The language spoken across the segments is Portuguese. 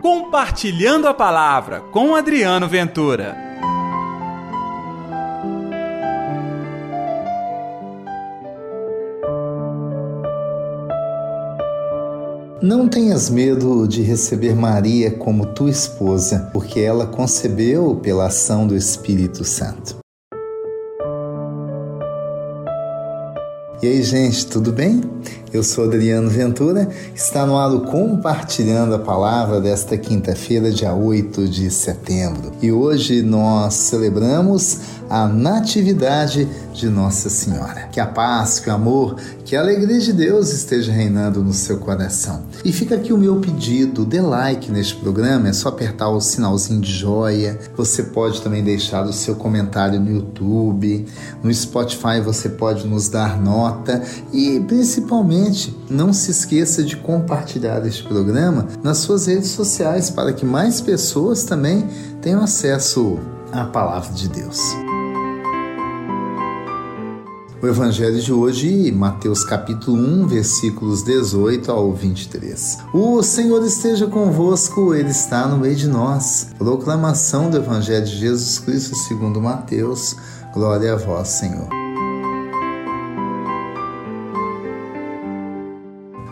Compartilhando a Palavra com Adriano Ventura. Não tenhas medo de receber Maria como tua esposa, porque ela concebeu pela ação do Espírito Santo. E aí, gente, tudo bem? Eu sou Adriano Ventura, está no ar Compartilhando a Palavra desta quinta-feira, dia 8 de setembro. E hoje nós celebramos a Natividade de Nossa Senhora. Que a paz, que o amor, que a alegria de Deus esteja reinando no seu coração. E fica aqui o meu pedido: dê like neste programa, é só apertar o sinalzinho de joia. Você pode também deixar o seu comentário no YouTube, no Spotify você pode nos dar nota e principalmente não se esqueça de compartilhar este programa nas suas redes sociais para que mais pessoas também tenham acesso à palavra de Deus. O evangelho de hoje, Mateus capítulo 1, versículos 18 ao 23. O Senhor esteja convosco, ele está no meio de nós. Proclamação do evangelho de Jesus Cristo segundo Mateus. Glória a vós, Senhor.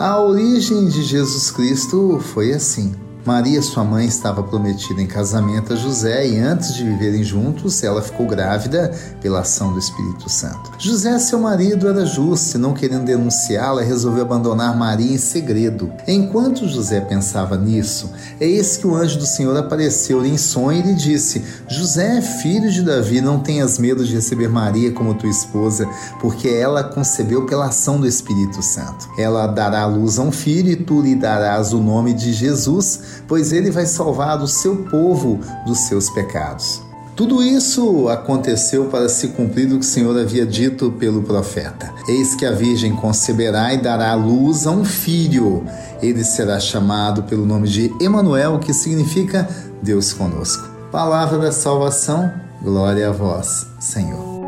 A origem de Jesus Cristo foi assim. Maria, sua mãe, estava prometida em casamento a José e antes de viverem juntos, ela ficou grávida pela ação do Espírito Santo. José, seu marido, era justo e, não querendo denunciá-la, resolveu abandonar Maria em segredo. Enquanto José pensava nisso, eis que o anjo do Senhor apareceu em sonho e lhe disse: José, filho de Davi, não tenhas medo de receber Maria como tua esposa, porque ela concebeu pela ação do Espírito Santo. Ela dará à luz a um filho e tu lhe darás o nome de Jesus pois ele vai salvar o seu povo dos seus pecados. Tudo isso aconteceu para se cumprir o que o Senhor havia dito pelo profeta. Eis que a Virgem conceberá e dará à luz a um filho. Ele será chamado pelo nome de Emanuel, que significa Deus conosco. Palavra da salvação, glória a vós, Senhor.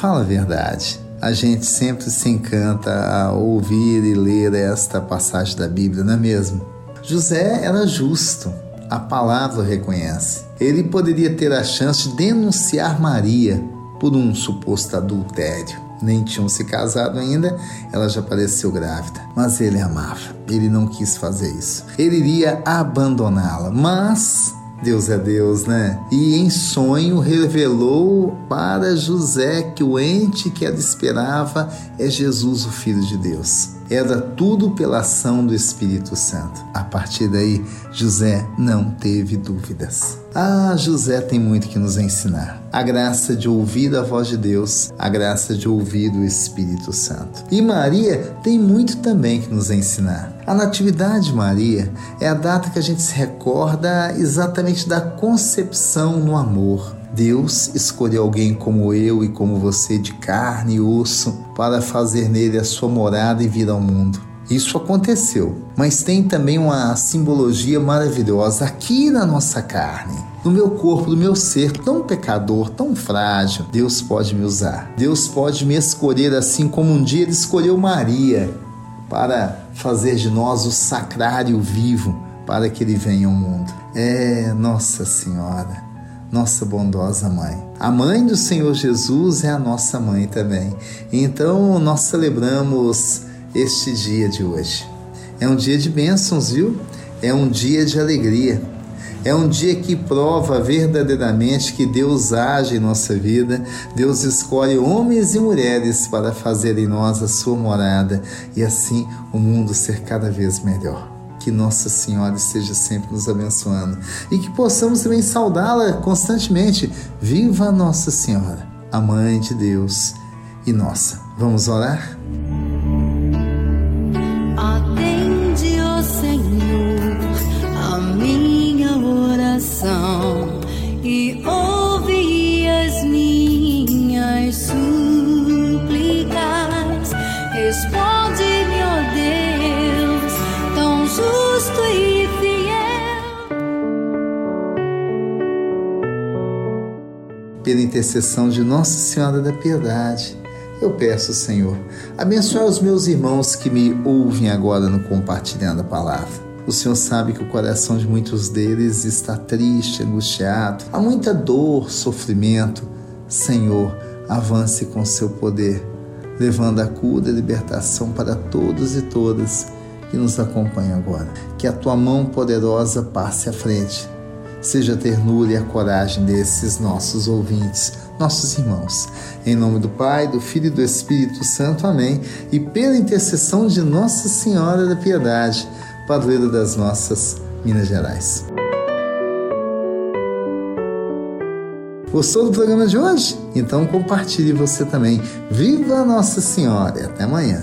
Fala a verdade a gente sempre se encanta a ouvir e ler esta passagem da Bíblia, não é mesmo? José era justo, a palavra reconhece. Ele poderia ter a chance de denunciar Maria por um suposto adultério. Nem tinham se casado ainda, ela já pareceu grávida. Mas ele amava, ele não quis fazer isso. Ele iria abandoná-la, mas Deus é Deus, né? E em sonho revelou para José que o ente que ela esperava é Jesus, o Filho de Deus. Era tudo pela ação do Espírito Santo. A partir daí, José não teve dúvidas. Ah, José tem muito que nos ensinar. A graça de ouvir a voz de Deus, a graça de ouvir o Espírito Santo. E Maria tem muito também que nos ensinar. A Natividade de Maria é a data que a gente se recorda exatamente da concepção no amor Deus escolheu alguém como eu e como você, de carne e osso, para fazer nele a sua morada e vir ao mundo. Isso aconteceu, mas tem também uma simbologia maravilhosa aqui na nossa carne. No meu corpo, no meu ser tão pecador, tão frágil, Deus pode me usar. Deus pode me escolher assim como um dia Ele escolheu Maria para fazer de nós o sacrário vivo para que Ele venha ao mundo. É, Nossa Senhora nossa bondosa mãe. A mãe do Senhor Jesus é a nossa mãe também. Então nós celebramos este dia de hoje. É um dia de bênçãos, viu? É um dia de alegria. É um dia que prova verdadeiramente que Deus age em nossa vida. Deus escolhe homens e mulheres para fazer em nós a sua morada e assim o mundo ser cada vez melhor que Nossa Senhora esteja sempre nos abençoando e que possamos também saudá-la constantemente. Viva Nossa Senhora, a Mãe de Deus e nossa. Vamos orar? Justo e fiel. Pela intercessão de Nossa Senhora da Piedade, eu peço, Senhor, abençoe os meus irmãos que me ouvem agora no Compartilhando a Palavra. O Senhor sabe que o coração de muitos deles está triste, angustiado, há muita dor, sofrimento. Senhor, avance com seu poder, levando a cura e libertação para todos e todas que nos acompanham agora. Que a tua mão poderosa passe à frente. Seja a ternura e a coragem desses nossos ouvintes, nossos irmãos. Em nome do Pai, do Filho e do Espírito Santo. Amém. E pela intercessão de Nossa Senhora da Piedade, padroeira das nossas Minas Gerais. Gostou do programa de hoje? Então compartilhe você também. Viva Nossa Senhora até amanhã.